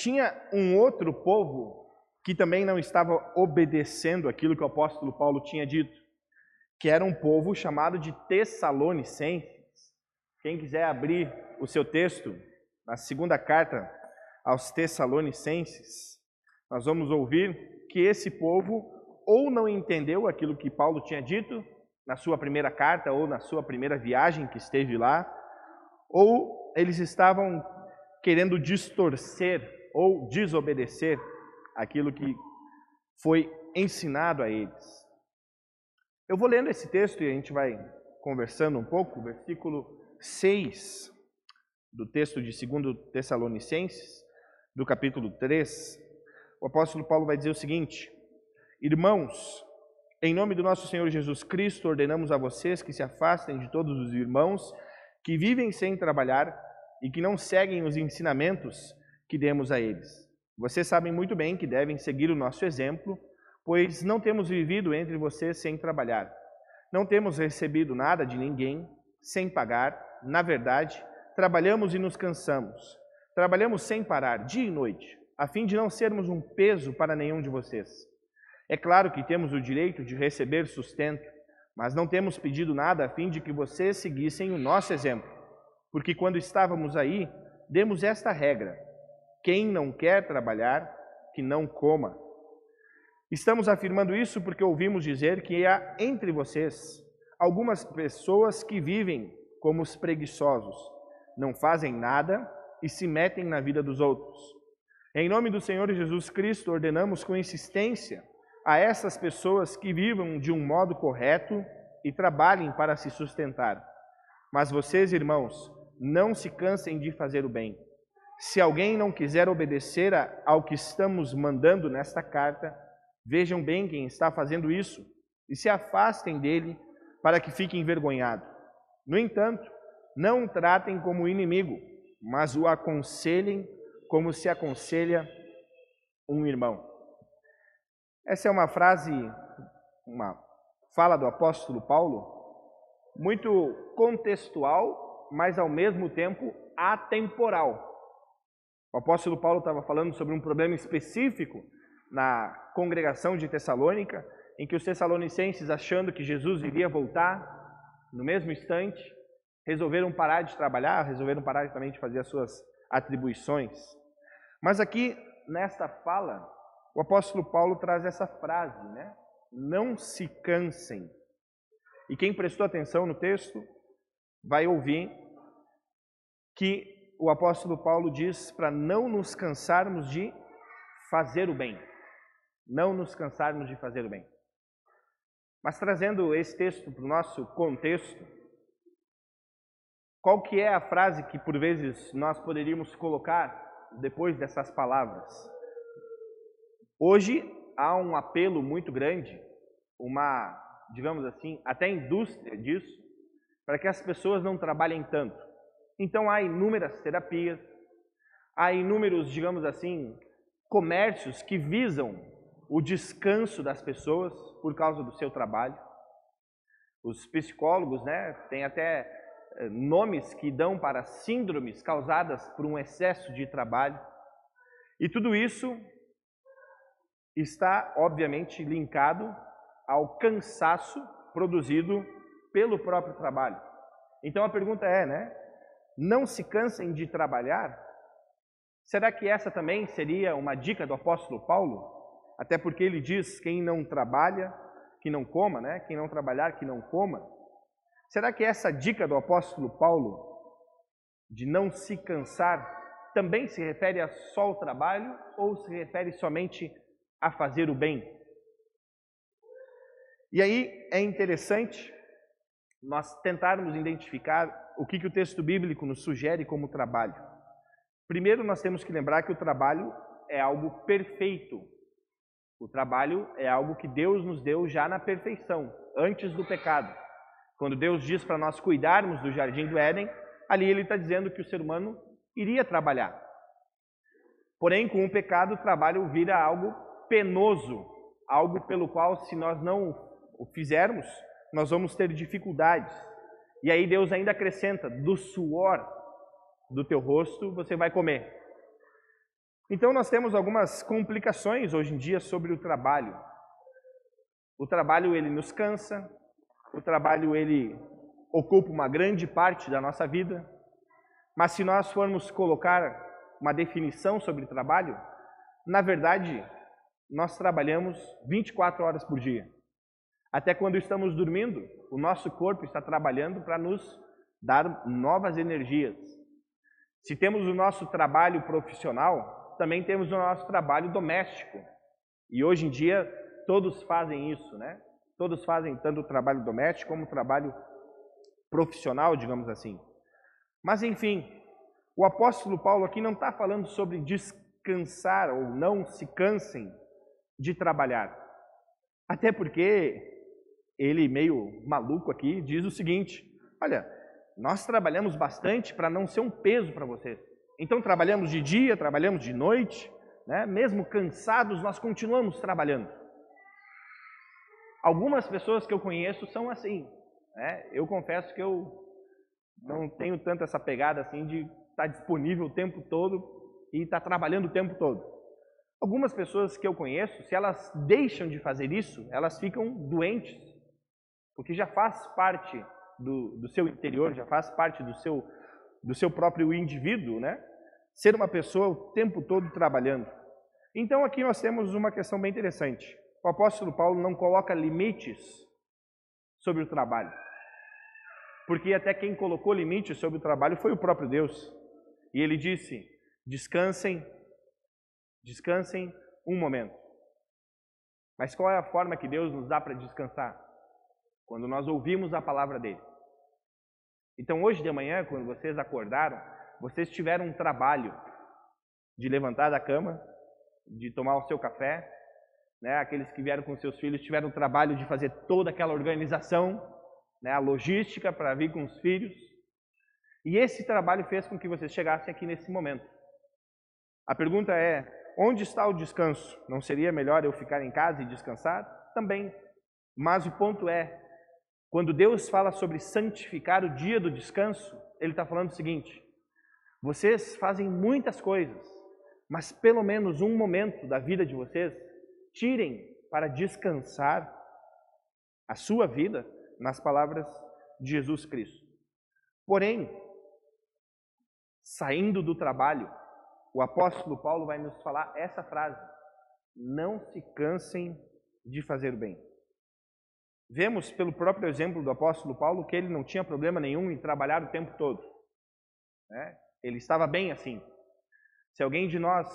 tinha um outro povo que também não estava obedecendo aquilo que o apóstolo Paulo tinha dito, que era um povo chamado de Tessalonicenses. Quem quiser abrir o seu texto na segunda carta aos Tessalonicenses, nós vamos ouvir que esse povo ou não entendeu aquilo que Paulo tinha dito na sua primeira carta ou na sua primeira viagem que esteve lá, ou eles estavam querendo distorcer ou desobedecer aquilo que foi ensinado a eles. Eu vou lendo esse texto e a gente vai conversando um pouco, versículo 6 do texto de 2 Tessalonicenses, do capítulo 3. O apóstolo Paulo vai dizer o seguinte: Irmãos, em nome do nosso Senhor Jesus Cristo, ordenamos a vocês que se afastem de todos os irmãos que vivem sem trabalhar e que não seguem os ensinamentos que demos a eles. Vocês sabem muito bem que devem seguir o nosso exemplo, pois não temos vivido entre vocês sem trabalhar. Não temos recebido nada de ninguém sem pagar. Na verdade, trabalhamos e nos cansamos. Trabalhamos sem parar, dia e noite, a fim de não sermos um peso para nenhum de vocês. É claro que temos o direito de receber sustento, mas não temos pedido nada a fim de que vocês seguissem o nosso exemplo. Porque quando estávamos aí, demos esta regra: quem não quer trabalhar, que não coma. Estamos afirmando isso porque ouvimos dizer que há entre vocês algumas pessoas que vivem como os preguiçosos, não fazem nada e se metem na vida dos outros. Em nome do Senhor Jesus Cristo, ordenamos com insistência a essas pessoas que vivam de um modo correto e trabalhem para se sustentar. Mas vocês, irmãos, não se cansem de fazer o bem. Se alguém não quiser obedecer ao que estamos mandando nesta carta, vejam bem quem está fazendo isso e se afastem dele para que fique envergonhado. No entanto, não o tratem como inimigo, mas o aconselhem como se aconselha um irmão. Essa é uma frase, uma fala do apóstolo Paulo, muito contextual mas ao mesmo tempo atemporal. O apóstolo Paulo estava falando sobre um problema específico na congregação de Tessalônica, em que os tessalonicenses, achando que Jesus iria voltar no mesmo instante, resolveram parar de trabalhar, resolveram parar também de fazer as suas atribuições. Mas aqui, nesta fala, o apóstolo Paulo traz essa frase, né? Não se cansem. E quem prestou atenção no texto vai ouvir que o apóstolo Paulo diz para não nos cansarmos de fazer o bem. Não nos cansarmos de fazer o bem. Mas trazendo esse texto para o nosso contexto, qual que é a frase que por vezes nós poderíamos colocar depois dessas palavras? Hoje há um apelo muito grande, uma, digamos assim, até indústria disso, para que as pessoas não trabalhem tanto. Então há inúmeras terapias, há inúmeros, digamos assim, comércios que visam o descanso das pessoas por causa do seu trabalho. Os psicólogos, né, têm até eh, nomes que dão para síndromes causadas por um excesso de trabalho. E tudo isso está, obviamente, linkado ao cansaço produzido pelo próprio trabalho. Então a pergunta é, né? Não se cansem de trabalhar? Será que essa também seria uma dica do apóstolo Paulo? Até porque ele diz: quem não trabalha, que não coma, né? Quem não trabalhar, que não coma. Será que essa dica do apóstolo Paulo de não se cansar também se refere a só ao trabalho ou se refere somente a fazer o bem? E aí é interessante nós tentarmos identificar o que, que o texto bíblico nos sugere como trabalho. Primeiro, nós temos que lembrar que o trabalho é algo perfeito. O trabalho é algo que Deus nos deu já na perfeição, antes do pecado. Quando Deus diz para nós cuidarmos do jardim do Éden, ali ele está dizendo que o ser humano iria trabalhar. Porém, com o pecado, o trabalho vira algo penoso, algo pelo qual, se nós não o fizermos, nós vamos ter dificuldades. E aí Deus ainda acrescenta: do suor do teu rosto você vai comer. Então nós temos algumas complicações hoje em dia sobre o trabalho. O trabalho ele nos cansa, o trabalho ele ocupa uma grande parte da nossa vida. Mas se nós formos colocar uma definição sobre trabalho, na verdade, nós trabalhamos 24 horas por dia. Até quando estamos dormindo, o nosso corpo está trabalhando para nos dar novas energias. Se temos o nosso trabalho profissional, também temos o nosso trabalho doméstico. E hoje em dia todos fazem isso, né? Todos fazem tanto o trabalho doméstico como o trabalho profissional, digamos assim. Mas enfim, o apóstolo Paulo aqui não está falando sobre descansar ou não se cansem de trabalhar. Até porque ele, meio maluco aqui, diz o seguinte: olha, nós trabalhamos bastante para não ser um peso para vocês. Então trabalhamos de dia, trabalhamos de noite, né? mesmo cansados, nós continuamos trabalhando. Algumas pessoas que eu conheço são assim. Né? Eu confesso que eu não tenho tanto essa pegada assim de estar disponível o tempo todo e estar trabalhando o tempo todo. Algumas pessoas que eu conheço, se elas deixam de fazer isso, elas ficam doentes, porque já faz parte do, do seu interior, já faz parte do seu, do seu próprio indivíduo, né? Ser uma pessoa o tempo todo trabalhando. Então aqui nós temos uma questão bem interessante. O apóstolo Paulo não coloca limites sobre o trabalho. Porque até quem colocou limites sobre o trabalho foi o próprio Deus. E ele disse: descansem, descansem um momento. Mas qual é a forma que Deus nos dá para descansar? Quando nós ouvimos a palavra dele. Então hoje de manhã, quando vocês acordaram, vocês tiveram um trabalho de levantar da cama, de tomar o seu café, né? Aqueles que vieram com seus filhos tiveram o trabalho de fazer toda aquela organização, né? A logística para vir com os filhos. E esse trabalho fez com que vocês chegassem aqui nesse momento. A pergunta é: onde está o descanso? Não seria melhor eu ficar em casa e descansar? Também. Mas o ponto é: quando Deus fala sobre santificar o dia do descanso, Ele está falando o seguinte: vocês fazem muitas coisas, mas pelo menos um momento da vida de vocês tirem para descansar a sua vida nas palavras de Jesus Cristo. Porém, saindo do trabalho, o apóstolo Paulo vai nos falar essa frase: não se cansem de fazer bem. Vemos pelo próprio exemplo do apóstolo Paulo que ele não tinha problema nenhum em trabalhar o tempo todo. Né? Ele estava bem assim. Se alguém de nós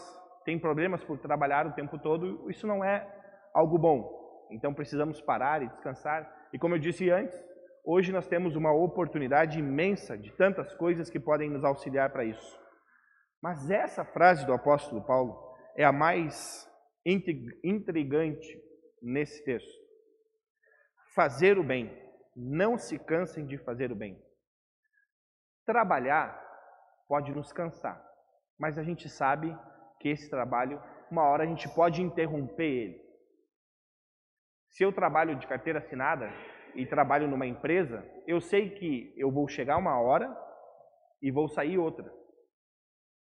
tem problemas por trabalhar o tempo todo, isso não é algo bom. Então precisamos parar e descansar. E como eu disse antes, hoje nós temos uma oportunidade imensa de tantas coisas que podem nos auxiliar para isso. Mas essa frase do apóstolo Paulo é a mais intrigante nesse texto. Fazer o bem. Não se cansem de fazer o bem. Trabalhar pode nos cansar, mas a gente sabe que esse trabalho, uma hora a gente pode interromper ele. Se eu trabalho de carteira assinada e trabalho numa empresa, eu sei que eu vou chegar uma hora e vou sair outra.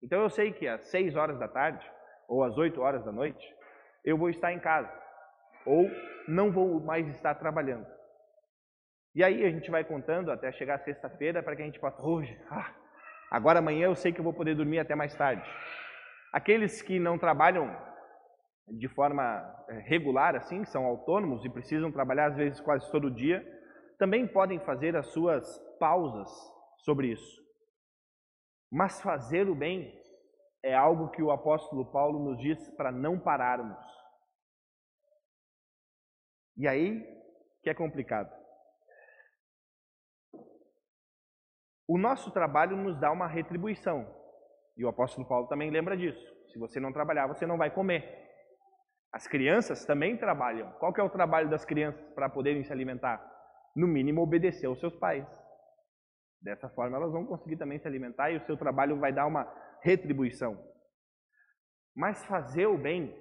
Então eu sei que às 6 horas da tarde ou às 8 horas da noite eu vou estar em casa ou não vou mais estar trabalhando. E aí a gente vai contando até chegar sexta-feira para que a gente possa, hoje, ah, agora amanhã eu sei que eu vou poder dormir até mais tarde. Aqueles que não trabalham de forma eh, regular, assim, são autônomos e precisam trabalhar às vezes quase todo dia, também podem fazer as suas pausas sobre isso. Mas fazer o bem é algo que o apóstolo Paulo nos diz para não pararmos. E aí que é complicado. O nosso trabalho nos dá uma retribuição. E o apóstolo Paulo também lembra disso. Se você não trabalhar, você não vai comer. As crianças também trabalham. Qual é o trabalho das crianças para poderem se alimentar? No mínimo, obedecer aos seus pais. Dessa forma, elas vão conseguir também se alimentar e o seu trabalho vai dar uma retribuição. Mas fazer o bem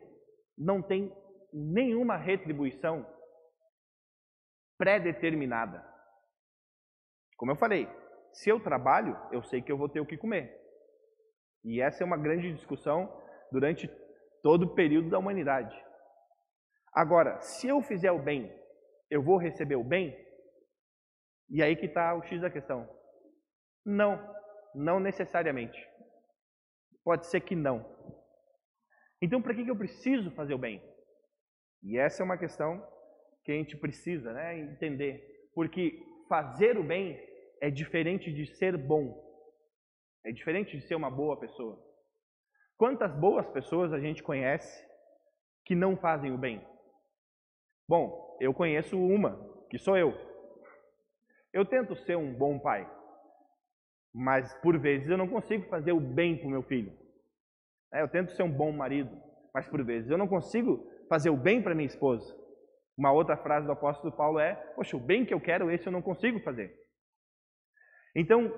não tem nenhuma retribuição pré-determinada. Como eu falei, se eu trabalho, eu sei que eu vou ter o que comer. E essa é uma grande discussão durante todo o período da humanidade. Agora, se eu fizer o bem, eu vou receber o bem? E aí que está o X da questão. Não, não necessariamente. Pode ser que não. Então, para que eu preciso fazer o bem? E essa é uma questão que a gente precisa né, entender. Porque fazer o bem é diferente de ser bom. É diferente de ser uma boa pessoa. Quantas boas pessoas a gente conhece que não fazem o bem? Bom, eu conheço uma, que sou eu. Eu tento ser um bom pai, mas por vezes eu não consigo fazer o bem para o meu filho. É, eu tento ser um bom marido, mas por vezes eu não consigo fazer o bem para minha esposa. Uma outra frase do apóstolo Paulo é: Poxa, o bem que eu quero, esse eu não consigo fazer. Então,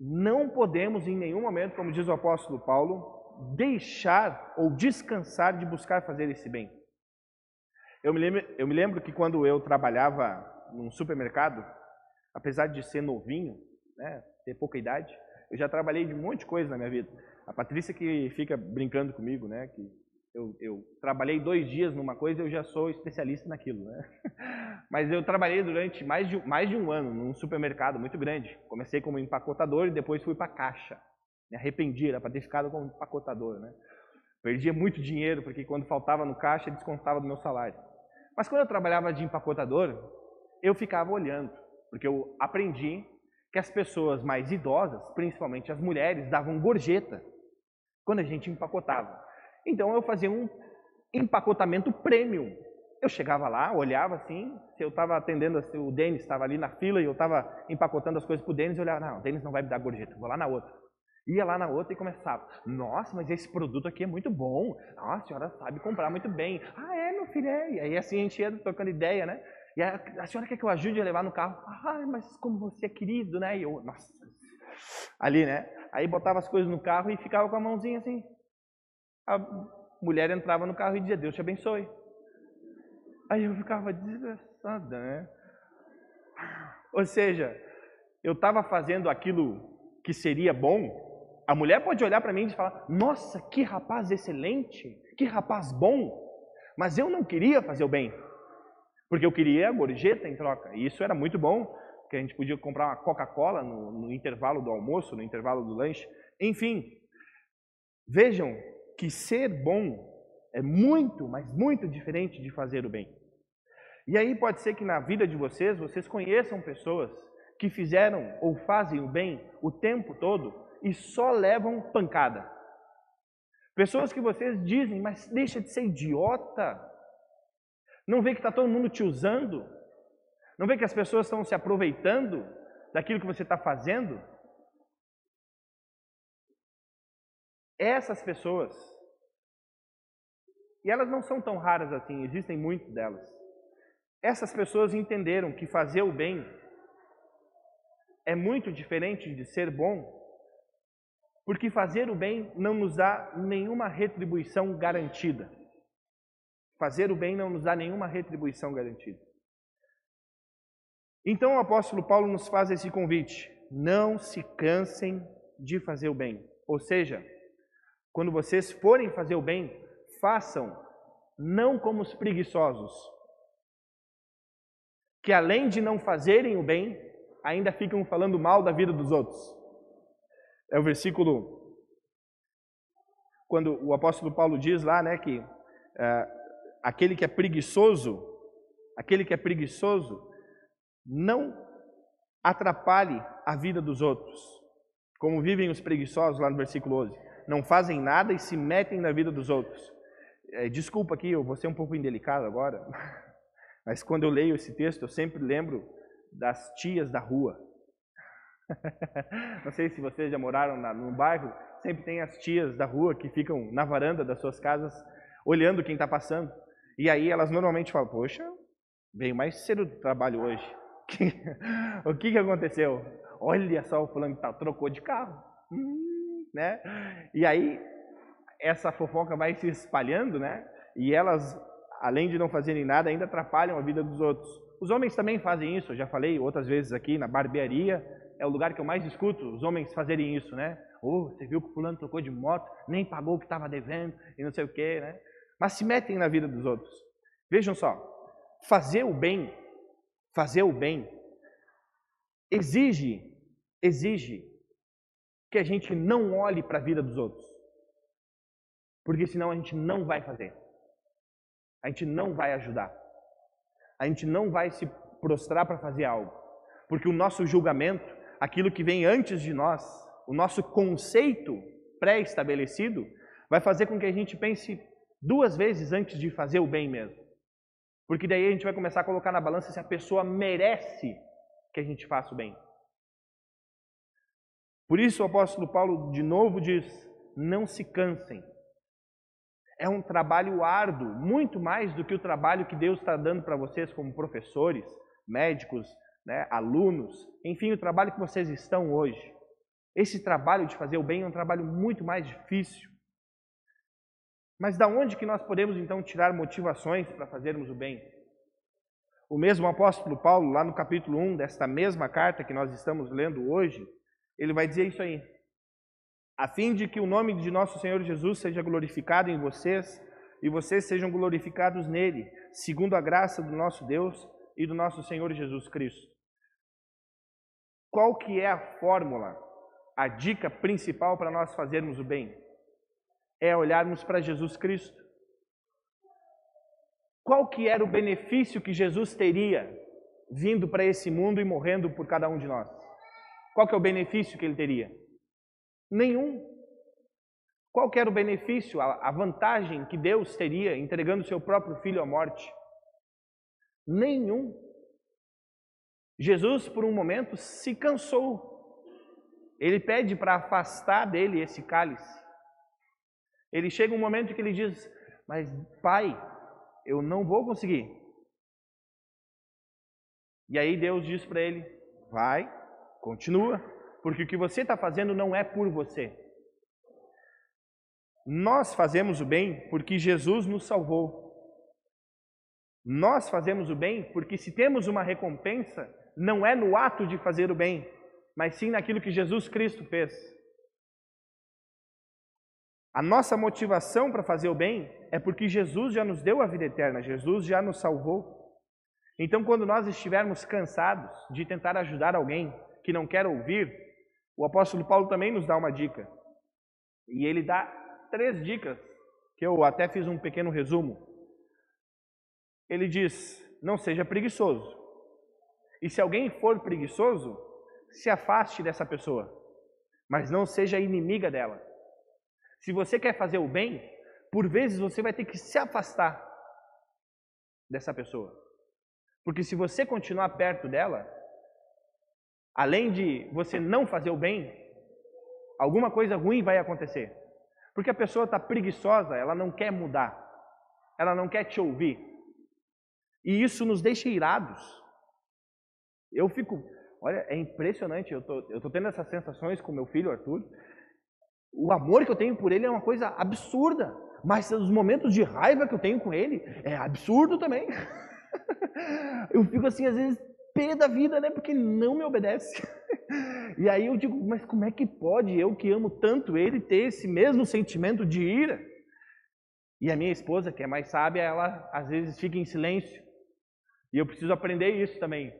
não podemos em nenhum momento, como diz o apóstolo Paulo, deixar ou descansar de buscar fazer esse bem. Eu me lembro, eu me lembro que quando eu trabalhava num supermercado, apesar de ser novinho, né, ter pouca idade, eu já trabalhei de um monte de coisa na minha vida. A Patrícia que fica brincando comigo, né, que eu, eu, trabalhei dois dias numa coisa eu já sou especialista naquilo, né? Mas eu trabalhei durante mais de, mais de um ano num supermercado muito grande. Comecei como empacotador e depois fui para caixa. Me arrependi, era para ter ficado como empacotador, né? Perdia muito dinheiro porque quando faltava no caixa descontava do meu salário. Mas quando eu trabalhava de empacotador, eu ficava olhando, porque eu aprendi que as pessoas mais idosas, principalmente as mulheres, davam gorjeta quando a gente empacotava. Então eu fazia um empacotamento premium. Eu chegava lá, olhava assim, se eu estava atendendo, se o Denis estava ali na fila e eu estava empacotando as coisas para o Denis, eu olhava, não, o Denis não vai me dar gorjeta, vou lá na outra. Ia lá na outra e começava, nossa, mas esse produto aqui é muito bom, nossa, a senhora sabe comprar muito bem. Ah, é, meu filho, é. E aí assim a gente ia trocando ideia, né? E a, a senhora quer que eu ajude a levar no carro? Ah, mas como você é querido, né? E eu, nossa, ali, né? Aí botava as coisas no carro e ficava com a mãozinha assim, a mulher entrava no carro e dizia, Deus te abençoe. Aí eu ficava desgraçada, né? Ou seja, eu estava fazendo aquilo que seria bom. A mulher pode olhar para mim e falar: Nossa, que rapaz excelente, que rapaz bom. Mas eu não queria fazer o bem, porque eu queria a gorjeta em troca. E isso era muito bom, porque a gente podia comprar uma Coca-Cola no, no intervalo do almoço, no intervalo do lanche. Enfim, vejam que ser bom é muito, mas muito diferente de fazer o bem. E aí pode ser que na vida de vocês, vocês conheçam pessoas que fizeram ou fazem o bem o tempo todo e só levam pancada. Pessoas que vocês dizem, mas deixa de ser idiota. Não vê que está todo mundo te usando? Não vê que as pessoas estão se aproveitando daquilo que você está fazendo? Essas pessoas, e elas não são tão raras assim, existem muitas delas. Essas pessoas entenderam que fazer o bem é muito diferente de ser bom, porque fazer o bem não nos dá nenhuma retribuição garantida. Fazer o bem não nos dá nenhuma retribuição garantida. Então o apóstolo Paulo nos faz esse convite: não se cansem de fazer o bem. Ou seja, quando vocês forem fazer o bem, façam não como os preguiçosos, que além de não fazerem o bem, ainda ficam falando mal da vida dos outros. É o versículo quando o apóstolo Paulo diz lá, né, que é, aquele que é preguiçoso, aquele que é preguiçoso, não atrapalhe a vida dos outros, como vivem os preguiçosos lá no versículo 11 não fazem nada e se metem na vida dos outros. É, desculpa aqui, eu vou ser um pouco indelicado agora, mas quando eu leio esse texto, eu sempre lembro das tias da rua. Não sei se vocês já moraram na, no bairro, sempre tem as tias da rua que ficam na varanda das suas casas olhando quem está passando. E aí elas normalmente falam: Poxa, veio mais cedo do trabalho hoje. o que, que aconteceu? Olha só o fulano tá, trocou de carro. Hum, né? E aí essa fofoca vai se espalhando, né? E elas, além de não fazerem nada, ainda atrapalham a vida dos outros. Os homens também fazem isso, eu já falei outras vezes aqui na barbearia, é o lugar que eu mais escuto os homens fazerem isso, né? Oh, você viu que o fulano trocou de moto, nem pagou o que estava devendo e não sei o quê, né? Mas se metem na vida dos outros. Vejam só, fazer o bem, fazer o bem, exige, exige que a gente não olhe para a vida dos outros. Porque senão a gente não vai fazer. A gente não vai ajudar. A gente não vai se prostrar para fazer algo. Porque o nosso julgamento, aquilo que vem antes de nós, o nosso conceito pré-estabelecido, vai fazer com que a gente pense duas vezes antes de fazer o bem mesmo. Porque daí a gente vai começar a colocar na balança se a pessoa merece que a gente faça o bem. Por isso o apóstolo Paulo de novo diz: não se cansem. É um trabalho árduo, muito mais do que o trabalho que Deus está dando para vocês como professores, médicos, né, alunos, enfim, o trabalho que vocês estão hoje. Esse trabalho de fazer o bem é um trabalho muito mais difícil. Mas da onde que nós podemos então tirar motivações para fazermos o bem? O mesmo apóstolo Paulo, lá no capítulo 1 desta mesma carta que nós estamos lendo hoje, ele vai dizer isso aí. A fim de que o nome de nosso Senhor Jesus seja glorificado em vocês e vocês sejam glorificados nele, segundo a graça do nosso Deus e do nosso Senhor Jesus Cristo. Qual que é a fórmula, a dica principal para nós fazermos o bem? É olharmos para Jesus Cristo. Qual que era o benefício que Jesus teria vindo para esse mundo e morrendo por cada um de nós? Qual que é o benefício que ele teria? Nenhum. Qual que era o benefício, a vantagem que Deus teria entregando seu próprio filho à morte? Nenhum. Jesus, por um momento, se cansou. Ele pede para afastar dele esse cálice. Ele chega um momento que ele diz: Mas, Pai, eu não vou conseguir. E aí Deus diz para ele: Vai, continua, porque o que você está fazendo não é por você. Nós fazemos o bem porque Jesus nos salvou. Nós fazemos o bem porque, se temos uma recompensa, não é no ato de fazer o bem, mas sim naquilo que Jesus Cristo fez. A nossa motivação para fazer o bem é porque Jesus já nos deu a vida eterna, Jesus já nos salvou. Então, quando nós estivermos cansados de tentar ajudar alguém que não quer ouvir, o apóstolo Paulo também nos dá uma dica. E ele dá três dicas, que eu até fiz um pequeno resumo. Ele diz: não seja preguiçoso. E se alguém for preguiçoso, se afaste dessa pessoa, mas não seja inimiga dela. Se você quer fazer o bem, por vezes você vai ter que se afastar dessa pessoa. Porque se você continuar perto dela, além de você não fazer o bem, alguma coisa ruim vai acontecer. Porque a pessoa está preguiçosa, ela não quer mudar, ela não quer te ouvir. E isso nos deixa irados. Eu fico, olha, é impressionante, eu tô, eu tô tendo essas sensações com meu filho Arthur. O amor que eu tenho por ele é uma coisa absurda, mas os momentos de raiva que eu tenho com ele é absurdo também. eu fico assim, às vezes, pé da vida, né? Porque não me obedece. E aí eu digo, mas como é que pode eu que amo tanto ele ter esse mesmo sentimento de ira? E a minha esposa, que é mais sábia, ela às vezes fica em silêncio. E eu preciso aprender isso também.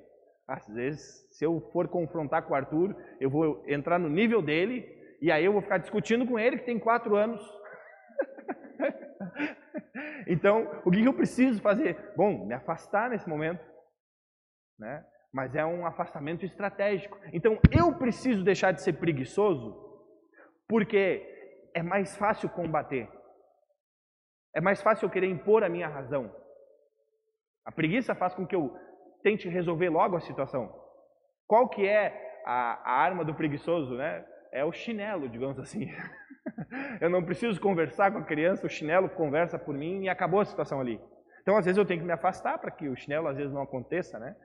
Às vezes, se eu for confrontar com o Arthur, eu vou entrar no nível dele e aí eu vou ficar discutindo com ele que tem quatro anos. então, o que eu preciso fazer? Bom, me afastar nesse momento, né? mas é um afastamento estratégico. Então eu preciso deixar de ser preguiçoso, porque é mais fácil combater. É mais fácil eu querer impor a minha razão. A preguiça faz com que eu tente resolver logo a situação. Qual que é a, a arma do preguiçoso, né? É o chinelo, digamos assim. eu não preciso conversar com a criança, o chinelo conversa por mim e acabou a situação ali. Então, às vezes eu tenho que me afastar para que o chinelo às vezes não aconteça, né?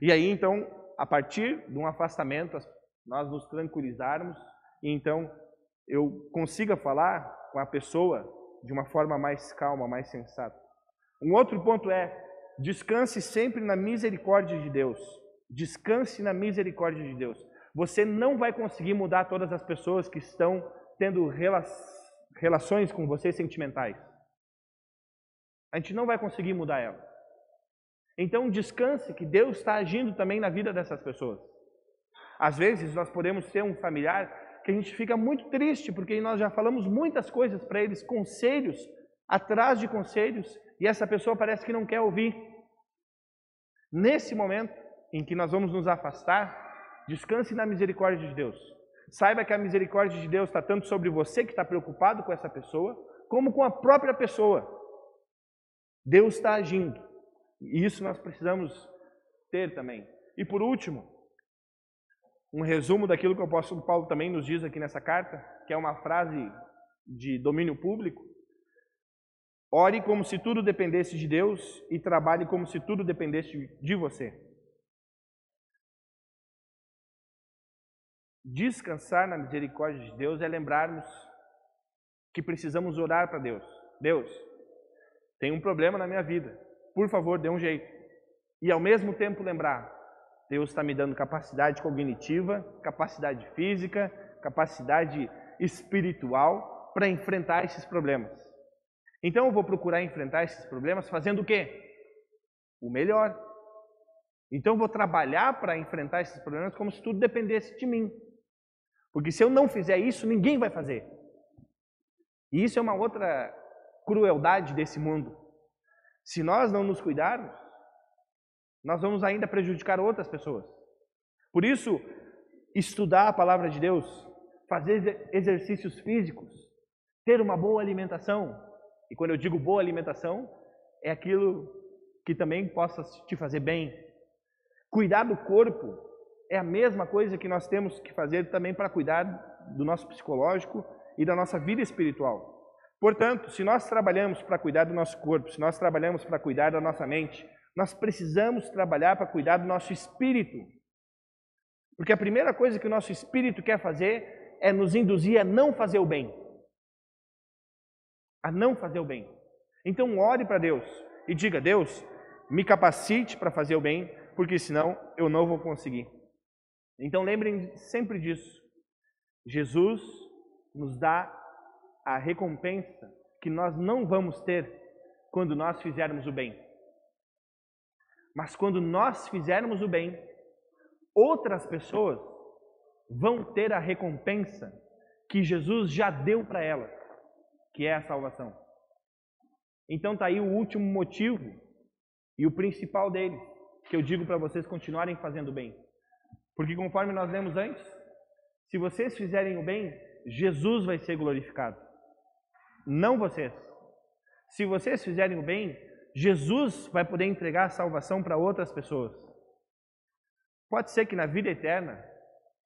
E aí, então, a partir de um afastamento, nós nos tranquilizarmos e então eu consiga falar com a pessoa de uma forma mais calma, mais sensata. Um outro ponto é descanse sempre na misericórdia de Deus. Descanse na misericórdia de Deus. Você não vai conseguir mudar todas as pessoas que estão tendo relações com você sentimentais. A gente não vai conseguir mudar elas. Então descanse que Deus está agindo também na vida dessas pessoas. Às vezes nós podemos ter um familiar que a gente fica muito triste porque nós já falamos muitas coisas para eles, conselhos atrás de conselhos, e essa pessoa parece que não quer ouvir. Nesse momento em que nós vamos nos afastar, descanse na misericórdia de Deus. Saiba que a misericórdia de Deus está tanto sobre você que está preocupado com essa pessoa, como com a própria pessoa. Deus está agindo. E isso nós precisamos ter também. E por último, um resumo daquilo que o apóstolo Paulo também nos diz aqui nessa carta, que é uma frase de domínio público. Ore como se tudo dependesse de Deus e trabalhe como se tudo dependesse de você. Descansar na misericórdia de Deus é lembrarmos que precisamos orar para Deus. Deus, tem um problema na minha vida por favor, dê um jeito. E ao mesmo tempo lembrar, Deus está me dando capacidade cognitiva, capacidade física, capacidade espiritual para enfrentar esses problemas. Então eu vou procurar enfrentar esses problemas fazendo o quê? O melhor. Então eu vou trabalhar para enfrentar esses problemas como se tudo dependesse de mim. Porque se eu não fizer isso, ninguém vai fazer. E isso é uma outra crueldade desse mundo. Se nós não nos cuidarmos, nós vamos ainda prejudicar outras pessoas. Por isso, estudar a palavra de Deus, fazer exercícios físicos, ter uma boa alimentação. E quando eu digo boa alimentação, é aquilo que também possa te fazer bem. Cuidar do corpo é a mesma coisa que nós temos que fazer também para cuidar do nosso psicológico e da nossa vida espiritual. Portanto, se nós trabalhamos para cuidar do nosso corpo, se nós trabalhamos para cuidar da nossa mente, nós precisamos trabalhar para cuidar do nosso espírito. Porque a primeira coisa que o nosso espírito quer fazer é nos induzir a não fazer o bem. A não fazer o bem. Então, ore para Deus e diga: Deus, me capacite para fazer o bem, porque senão eu não vou conseguir. Então, lembrem sempre disso. Jesus nos dá a recompensa que nós não vamos ter quando nós fizermos o bem. Mas quando nós fizermos o bem, outras pessoas vão ter a recompensa que Jesus já deu para elas, que é a salvação. Então tá aí o último motivo e o principal dele, que eu digo para vocês continuarem fazendo bem. Porque conforme nós lemos antes, se vocês fizerem o bem, Jesus vai ser glorificado não vocês. Se vocês fizerem o bem, Jesus vai poder entregar a salvação para outras pessoas. Pode ser que na vida eterna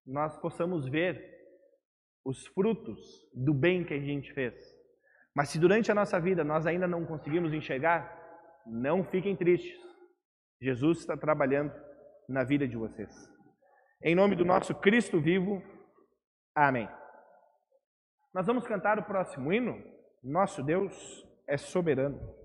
nós possamos ver os frutos do bem que a gente fez. Mas se durante a nossa vida nós ainda não conseguimos enxergar, não fiquem tristes. Jesus está trabalhando na vida de vocês. Em nome do nosso Cristo vivo, amém. Nós vamos cantar o próximo hino. Nosso Deus é soberano.